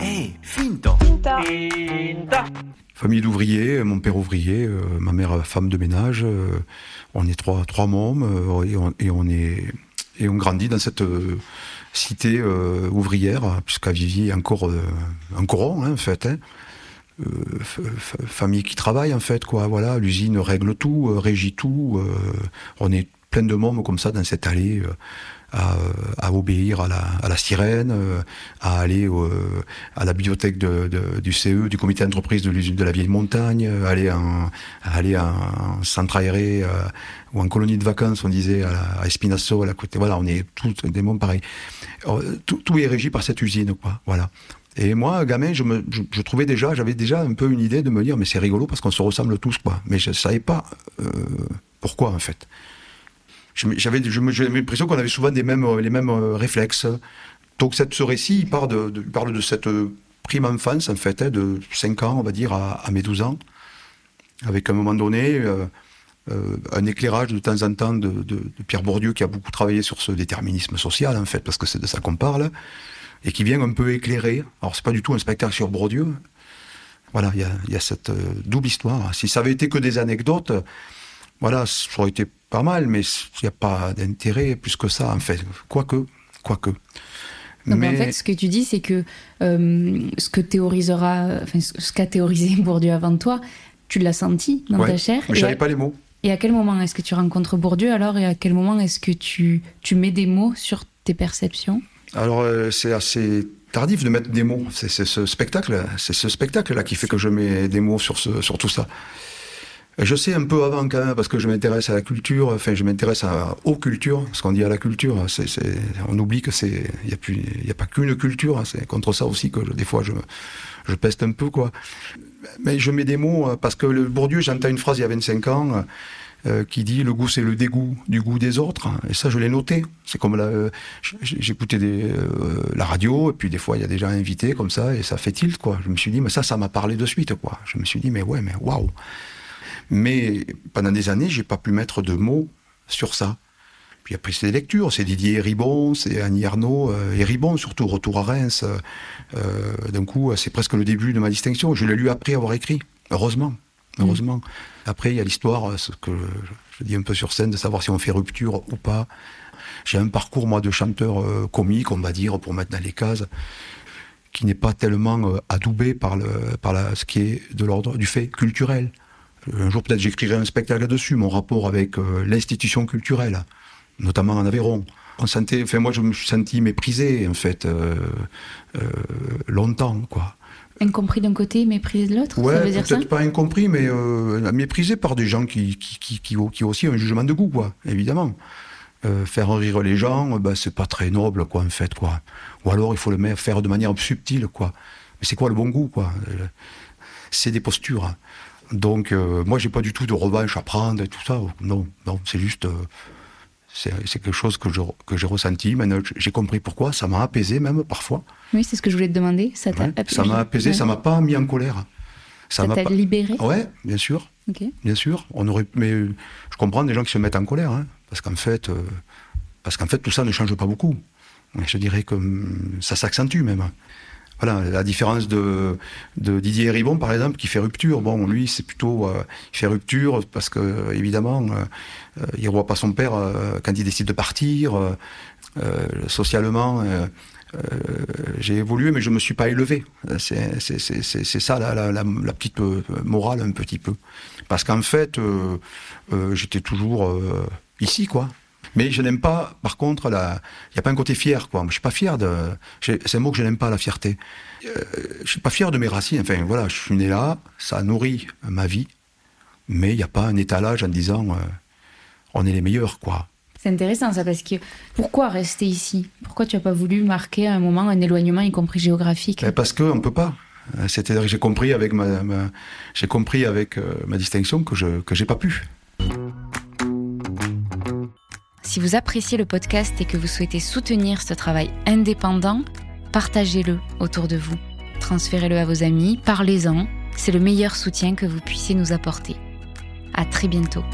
Hey, finto. Famille d'ouvriers, mon père ouvrier, euh, ma mère femme de ménage. euh, on est trois, trois mômes euh, et, on, et on est et on grandit dans cette euh, cité euh, ouvrière, puisqu'à a encore euh, un coron, hein, en fait. hein. Euh, famille qui travaille, en fait, quoi. Voilà, l'usine règle tout, euh, régit tout. euh, on est plein de mômes comme ça dans cette allée. Euh, à, obéir à la, sirène, euh, à aller au- à la bibliothèque du CE, du comité d'entreprise de l'usine de la vieille montagne, euh, aller en, à aller en centre aéré euh, ou en colonie de vacances, on disait à, à Espinasso, à la côté. Voilà, on est tous des mômes pareils. Tout, est régi par cette usine, quoi. Voilà. Et moi, gamin, je, me, je, trouvais déjà, j'avais déjà un peu une idée de me dire, mais c'est rigolo parce qu'on se ressemble tous, quoi. Mais je savais pas euh, pourquoi, en fait. J'avais l'impression qu'on avait souvent les mêmes euh, réflexes. Donc ce récit, il, part il parle de cette euh, prime enfance, en fait, hein, de 5 ans, on va dire, à, mes 12 ans, avec à un moment donné euh, un éclairage de temps en temps de, Pierre Bourdieu, qui a beaucoup travaillé sur ce déterminisme social, en fait, parce que c'est de ça qu'on parle, et qui vient un peu éclairer. Alors c'est pas du tout un spectacle sur Bourdieu. Voilà, il y y a cette double histoire. Si ça avait été que des anecdotes, voilà, ça aurait été pas mal, mais il n'y a pas d'intérêt plus que ça, en fait. Quoique, quoique. Donc en fait, ce que tu dis, c'est que euh, ce que théorisera, enfin, ce qu'a théorisé Bourdieu avant toi, tu l'as senti dans Ouais, ta chair. mais Et j'avais à, pas les mots. et à quel moment est-ce que tu rencontres Bourdieu alors et à quel moment est-ce que tu, tu mets des mots sur tes perceptions? Alors, euh, c'est assez tardif de mettre des mots. C'est c'est ce spectacle, c'est ce spectacle-là qui fait que je mets des mots sur, ce, sur tout ça. Je sais un peu avant quand même, parce que je m'intéresse à la culture, enfin je m'intéresse aux cultures, ce qu'on dit à la culture, on oublie que c'est, il n'y a, pas qu'une culture, hein, c'est contre ça aussi que des fois je, peste un peu, quoi. Mais je mets des mots, euh, parce que le Bourdieu, j'entends une phrase il y a 25 ans, euh, qui dit le goût c'est le dégoût du goût des autres, et ça je l'ai noté. C'est comme euh, j'écoutais la radio, et puis des fois il y a des gens invités comme ça, et ça fait tilt, quoi. Je me suis dit, mais ça, ça m'a parlé de suite, quoi. Je me suis dit, mais ouais, mais waouh. Mais pendant des années, j'ai pas pu mettre de mots sur ça. Puis après, c'est des lectures. C'est Didier Ribon, c'est Annie Arnaud, euh, et Ribon surtout, Retour à Reims. euh, euh, D'un coup, c'est presque le début de ma distinction. Je l'ai lu après avoir écrit, heureusement. Heureusement. Après, il y a l'histoire, euh, ce que je, je dis un peu sur scène, de savoir si on fait rupture ou pas. J'ai un parcours, moi, de chanteur euh, comique, on va dire, pour mettre dans les cases, qui n'est pas tellement euh, adoubé par, le, par la, ce qui est de l'ordre du fait culturel. Un jour, peut-être, j'écrirai un spectacle là-dessus, mon rapport avec euh, l'institution culturelle, notamment en Aveyron. On sentait, enfin, moi, je me suis senti méprisé, en fait, euh, euh, longtemps, quoi. Incompris d'un côté, méprisé de l'autre Ouais, peut-être pas incompris, mais méprisé par des gens qui, qui, qui, qui, ont- qui ont aussi un jugement de goût, quoi, évidemment. Faire rire les gens, bah, c'est pas très noble, quoi, en fait, quoi. Ou alors, il faut le faire de manière subtile, quoi. Mais c'est quoi le bon goût, quoi C'est des postures. Donc, euh, moi, j'ai pas du tout de revanche à prendre et tout ça. Non, non, c'est juste. euh, c'est quelque chose que je- que j'ai ressenti. J'ai compris pourquoi. Ça m'a apaisé, même parfois. Oui, c'est ce que je voulais te demander. Ça t'a Ouais, m'a apaisé, Ouais. ça m'a pas mis en colère. Ça m'a t'a pas- libéré Ouais, bien sûr, bien sûr. On aurait, mais euh, je comprends des gens qui se mettent en colère, hein, parce qu'en fait, euh, parce qu'en fait, tout ça ne change pas beaucoup. Je dirais que hum, ça s'accentue même. Voilà, la différence de, Didier Ribon, par exemple, qui fait rupture. Bon, lui, c'est plutôt, euh, il fait rupture parce que, évidemment, euh, il ne voit pas son père euh, quand il décide de partir. socialement, j'ai évolué, mais je me suis pas élevé. C'est ça la, la- la- petite morale un petit peu. Parce qu'en fait, j'étais toujours ici, quoi. Mais je n'aime pas, par contre, il n'y a pas un côté fier, quoi. Je suis pas fier de. C'est un mot que je n'aime pas, la fierté. Euh, je suis pas fier de mes racines. Enfin, voilà, je suis né là, ça nourrit ma vie, mais il n'y a pas un étalage en disant euh, on est les meilleurs, quoi. C'est intéressant ça parce que pourquoi rester ici? Pourquoi tu n'as pas voulu marquer à un moment un éloignement, y compris géographique? Ben, Parce qu'on ne peut pas. C'est-à-dire que j'ai compris avec ma, ma- j'ai compris avec euh, ma distinction que je que j'ai pas pu. Si vous appréciez le podcast et que vous souhaitez soutenir ce travail indépendant, partagez-le autour de vous. Transférez-le à vos amis, parlez-en. C'est le meilleur soutien que vous puissiez nous apporter. À très bientôt.